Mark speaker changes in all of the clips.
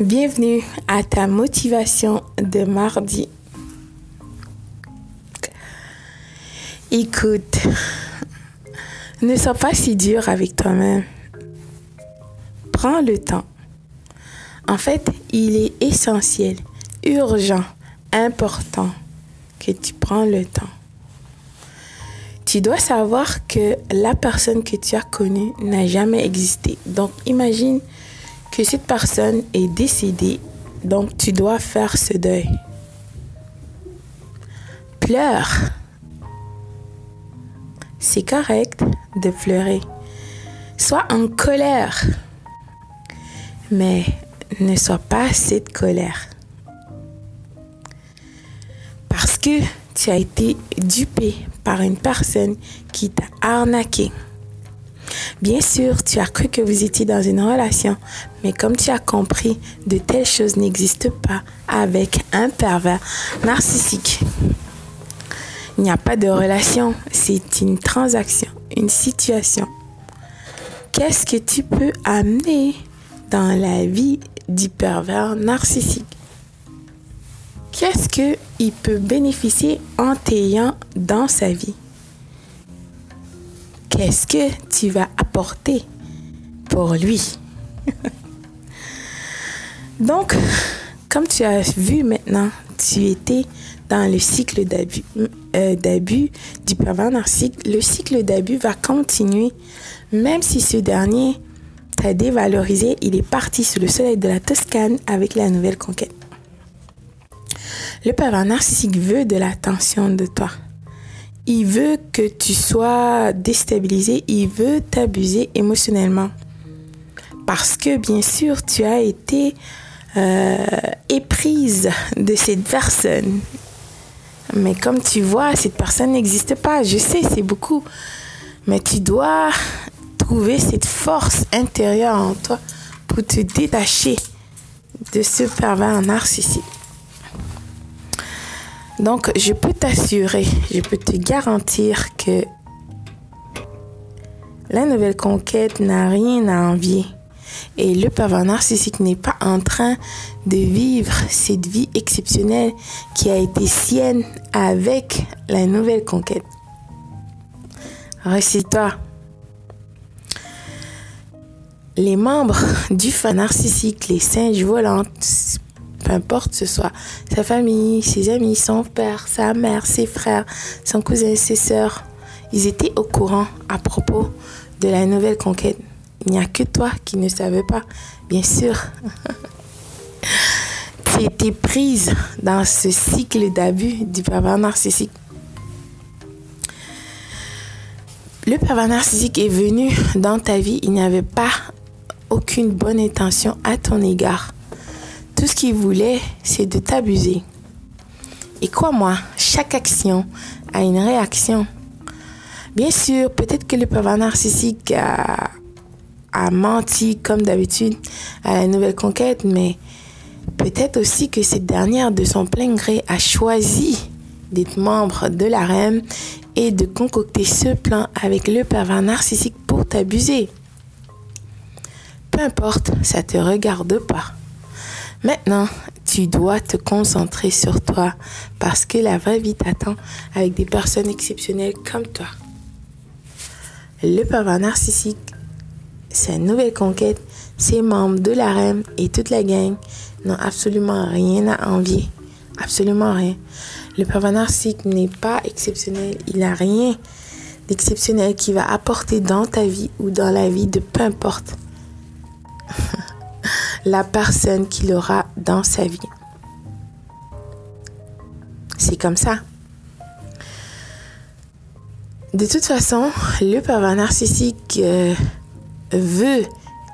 Speaker 1: bienvenue à ta motivation de mardi. Écoute, ne sois pas si dur avec toi-même. Prends le temps. En fait, il est essentiel, urgent, important que tu prends le temps. Tu dois savoir que la personne que tu as connue n'a jamais existé. Donc imagine cette personne est décédée, donc tu dois faire ce deuil. Pleure. C'est correct de pleurer. Sois en colère. Mais ne sois pas cette colère. Parce que tu as été dupé par une personne qui t'a arnaqué. Bien sûr, tu as cru que vous étiez dans une relation, mais comme tu as compris, de telles choses n'existent pas avec un pervers narcissique. Il n'y a pas de relation, c'est une transaction, une situation. Qu'est-ce que tu peux amener dans la vie du pervers narcissique? Qu'est-ce qu'il peut bénéficier en t'ayant dans sa vie? Qu'est-ce que tu vas apporter pour lui? Donc, comme tu as vu maintenant, tu étais dans le cycle d'abus, euh, d'abus du pervers narcissique. Le cycle d'abus va continuer, même si ce dernier t'a dévalorisé, il est parti sous le soleil de la Toscane avec la nouvelle conquête. Le pervers narcissique veut de l'attention de toi. Il veut que tu sois déstabilisé, il veut t'abuser émotionnellement. Parce que bien sûr, tu as été euh, éprise de cette personne. Mais comme tu vois, cette personne n'existe pas. Je sais, c'est beaucoup. Mais tu dois trouver cette force intérieure en toi pour te détacher de ce pervers narcissique. Donc, je peux t'assurer, je peux te garantir que la nouvelle conquête n'a rien à envier. Et le pervers narcissique n'est pas en train de vivre cette vie exceptionnelle qui a été sienne avec la nouvelle conquête. Récite-toi. Les membres du fan narcissique, les singes volantes, peu importe ce soit sa famille, ses amis, son père, sa mère, ses frères, son cousin, ses sœurs, ils étaient au courant à propos de la nouvelle conquête. Il n'y a que toi qui ne savais pas, bien sûr. tu étais prise dans ce cycle d'abus du pervers narcissique. Le pervers narcissique est venu dans ta vie, il n'y avait pas aucune bonne intention à ton égard. Tout ce qu'il voulait, c'est de t'abuser. Et crois-moi, chaque action a une réaction. Bien sûr, peut-être que le pervers narcissique a, menti comme d'habitude à la nouvelle conquête, mais peut-être aussi que cette dernière, de son plein gré, a choisi d'être membre de la reine et de concocter ce plan avec le pervers narcissique pour t'abuser. Peu importe, ça te regarde pas. Maintenant, tu dois te concentrer sur toi parce que la vraie vie t'attend avec des personnes exceptionnelles comme toi. Le pervers narcissique, sa nouvelle conquête, ses membres de la reine et toute la gang n'ont absolument rien à envier. Absolument rien. Le pervers narcissique n'est pas exceptionnel. Il n'a rien d'exceptionnel qui va apporter dans ta vie ou dans la vie de peu importe la personne qu'il aura dans sa vie. C'est comme ça. De toute façon, le pervers narcissique euh, veut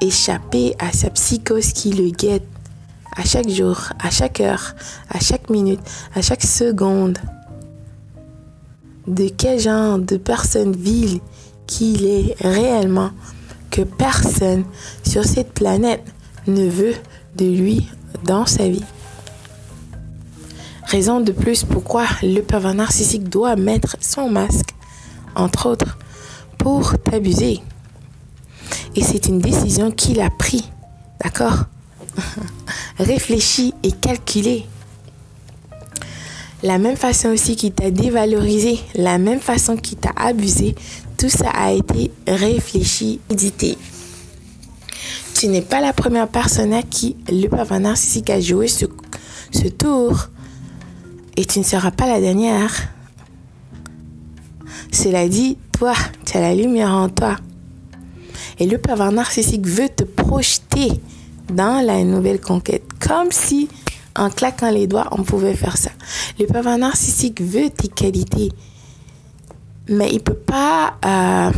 Speaker 1: échapper à sa psychose qui le guette à chaque jour, à chaque heure, à chaque minute, à chaque seconde. De quel genre de personne vile qu'il est réellement que personne sur cette planète? Ne veut de lui dans sa vie. Raison de plus pourquoi le pervers narcissique doit mettre son masque, entre autres, pour t'abuser. Et c'est une décision qu'il a prise, d'accord? Réfléchi et calculé. La même façon aussi qu'il t'a dévalorisé, la même façon qu'il t'a abusé, tout ça a été réfléchi, médité. Tu n'es pas la première personne à qui le pervers narcissique a joué ce, ce tour et tu ne seras pas la dernière. Cela dit, toi, tu as la lumière en toi. Et le pervers narcissique veut te projeter dans la nouvelle conquête, comme si en claquant les doigts, on pouvait faire ça. Le pervers narcissique veut tes qualités, mais il ne peut pas euh,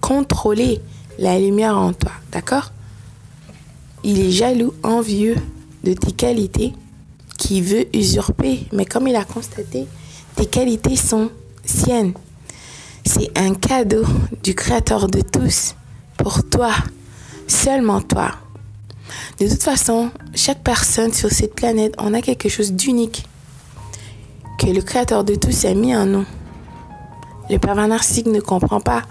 Speaker 1: contrôler la lumière en toi, d'accord? Il est jaloux, envieux de tes qualités, qui veut usurper, mais comme il a constaté, tes qualités sont siennes. C'est un cadeau du Créateur de tous pour toi, seulement toi. De toute façon, chaque personne sur cette planète, on a quelque chose d'unique que le Créateur de tous a mis en nous. Le pervers narcissique ne comprend pas.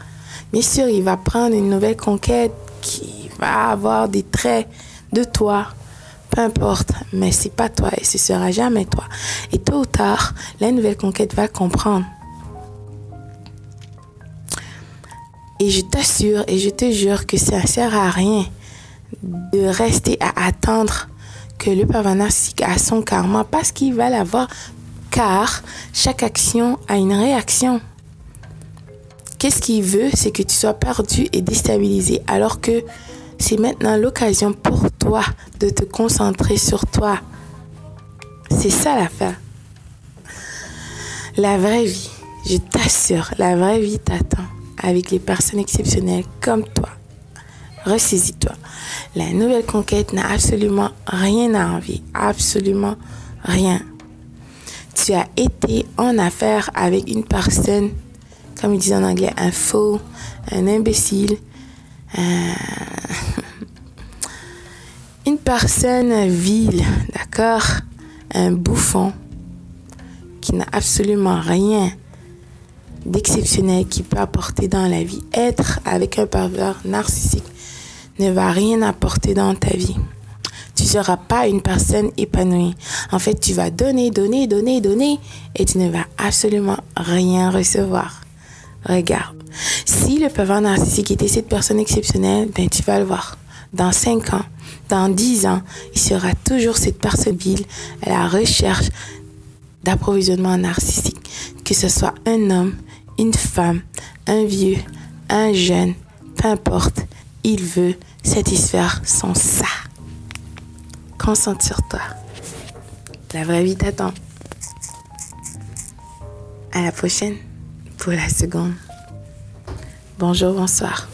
Speaker 1: Bien sûr, il va prendre une nouvelle conquête qui va avoir des traits de toi. Peu importe, mais c'est pas toi et ce sera jamais toi. Et tôt ou tard, la nouvelle conquête va comprendre. Et je t'assure et je te jure que ça ne sert à rien de rester à attendre que le pervers a son karma parce qu'il va l'avoir car chaque action a une réaction. Qu'est-ce qu'il veut C'est que tu sois perdu et déstabilisé alors que c'est maintenant l'occasion pour toi de te concentrer sur toi. C'est ça l'affaire. La vraie vie, je t'assure, la vraie vie t'attend avec les personnes exceptionnelles comme toi. Ressaisis-toi. La nouvelle conquête n'a absolument rien à envier. Absolument rien. Tu as été en affaire avec une personne, comme ils disent en anglais, un faux, un imbécile, une personne vile, d'accord? Un bouffon qui n'a absolument rien d'exceptionnel qui peut apporter dans la vie. Être avec un pervers narcissique ne va rien apporter dans ta vie. Tu ne seras pas une personne épanouie. En fait, tu vas donner, donner, donner, donner et tu ne vas absolument rien recevoir. Regarde, si le pervers narcissique était cette personne exceptionnelle, ben tu vas le voir. Dans 5 ans, dans 10 ans, il sera toujours cette personne vile à la recherche d'approvisionnement narcissique. Que ce soit un homme, une femme, un vieux, un jeune, peu importe, il veut satisfaire son ça. Concentre sur toi. La vraie vie t'attend. À la prochaine pour la seconde. Bonjour, bonsoir.